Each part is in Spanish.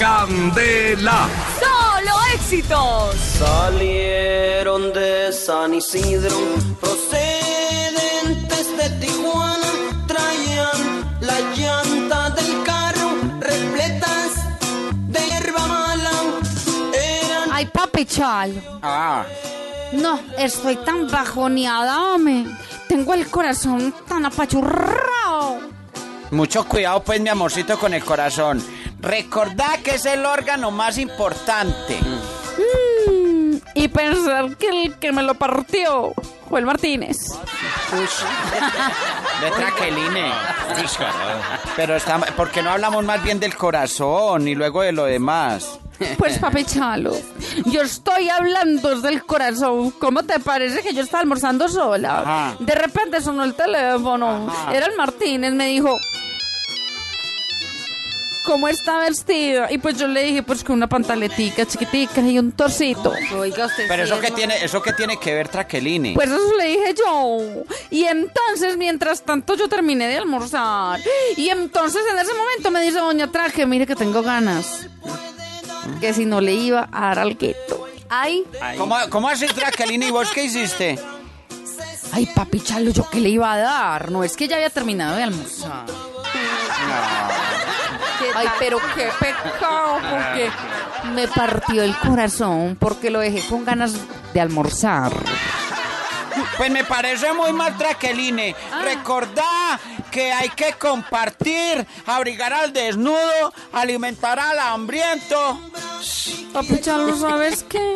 Candela. ¡Solo éxitos! Salieron de San Isidro, procedentes de Tijuana, traían la llanta del carro repletas de hierba mala. Eran Ay, papi chalo. Ah, No, estoy tan bajoneada, hombre. Tengo el corazón tan apachurrado. mucho cuidado pues mi amorcito con el corazón. Recordá que es el órgano más importante. Mm, y pensar que el que me lo partió fue el Martínez. De traqueline. Pero está, ¿por qué no hablamos más bien del corazón y luego de lo demás? Pues papi chalo, yo estoy hablando del corazón. ¿Cómo te parece que yo estaba almorzando sola? Ajá. De repente sonó el teléfono. Ajá. Era el Martínez, me dijo... ¿Cómo está vestida? Y pues yo le dije, pues con una pantaletica chiquitica y un torcito. Oiga, usted Pero sí eso es que tiene, eso que tiene que ver traqueline. Pues eso le dije yo. Y entonces, mientras tanto, yo terminé de almorzar. Y entonces, en ese momento, me dice Doña Traje, mire que tengo ganas. Que si no le iba a dar al gueto. Ay, ¿Cómo, cómo así traqueline y vos qué hiciste? ay, papi Chalo, ¿yo qué le iba a dar? No, es que ya había terminado de almorzar. ¿Qué Ay, pero qué pecado, porque me partió el corazón, porque lo dejé con ganas de almorzar. Pues me parece muy mal traqueline. Recordá que hay que compartir, abrigar al desnudo, alimentar al hambriento. Papi Chalo, ¿sabes qué?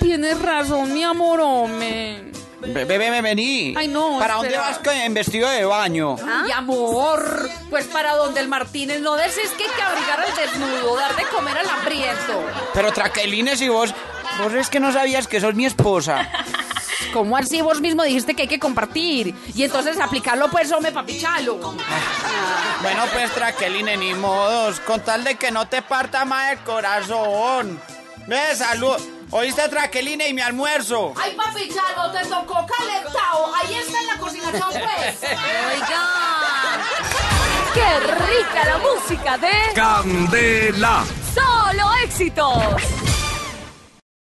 Tienes razón, mi amor, hombre. Bebé, vení. Ay, no, ¿Para dónde vas con- en vestido de baño? Mi amor, pues para donde el Martínez no decís que hay que abrigar al desnudo, dar de comer al hambriento. Pero traqueline, si vos... Vos es que no sabías que sos mi esposa. ¿Cómo así vos mismo dijiste que hay que compartir? Y entonces aplicarlo pues, hombre, papichalo. Bueno, pues traqueline, ni modos. Con tal de que no te parta más el corazón. Ve, salud. ¿Oíste traqueline y mi almuerzo? Ay, papichalo, te tocó calentado. Ahí está en la cocinación, pues. Oiga. ¡Qué rica la música de Candela. Solo éxitos!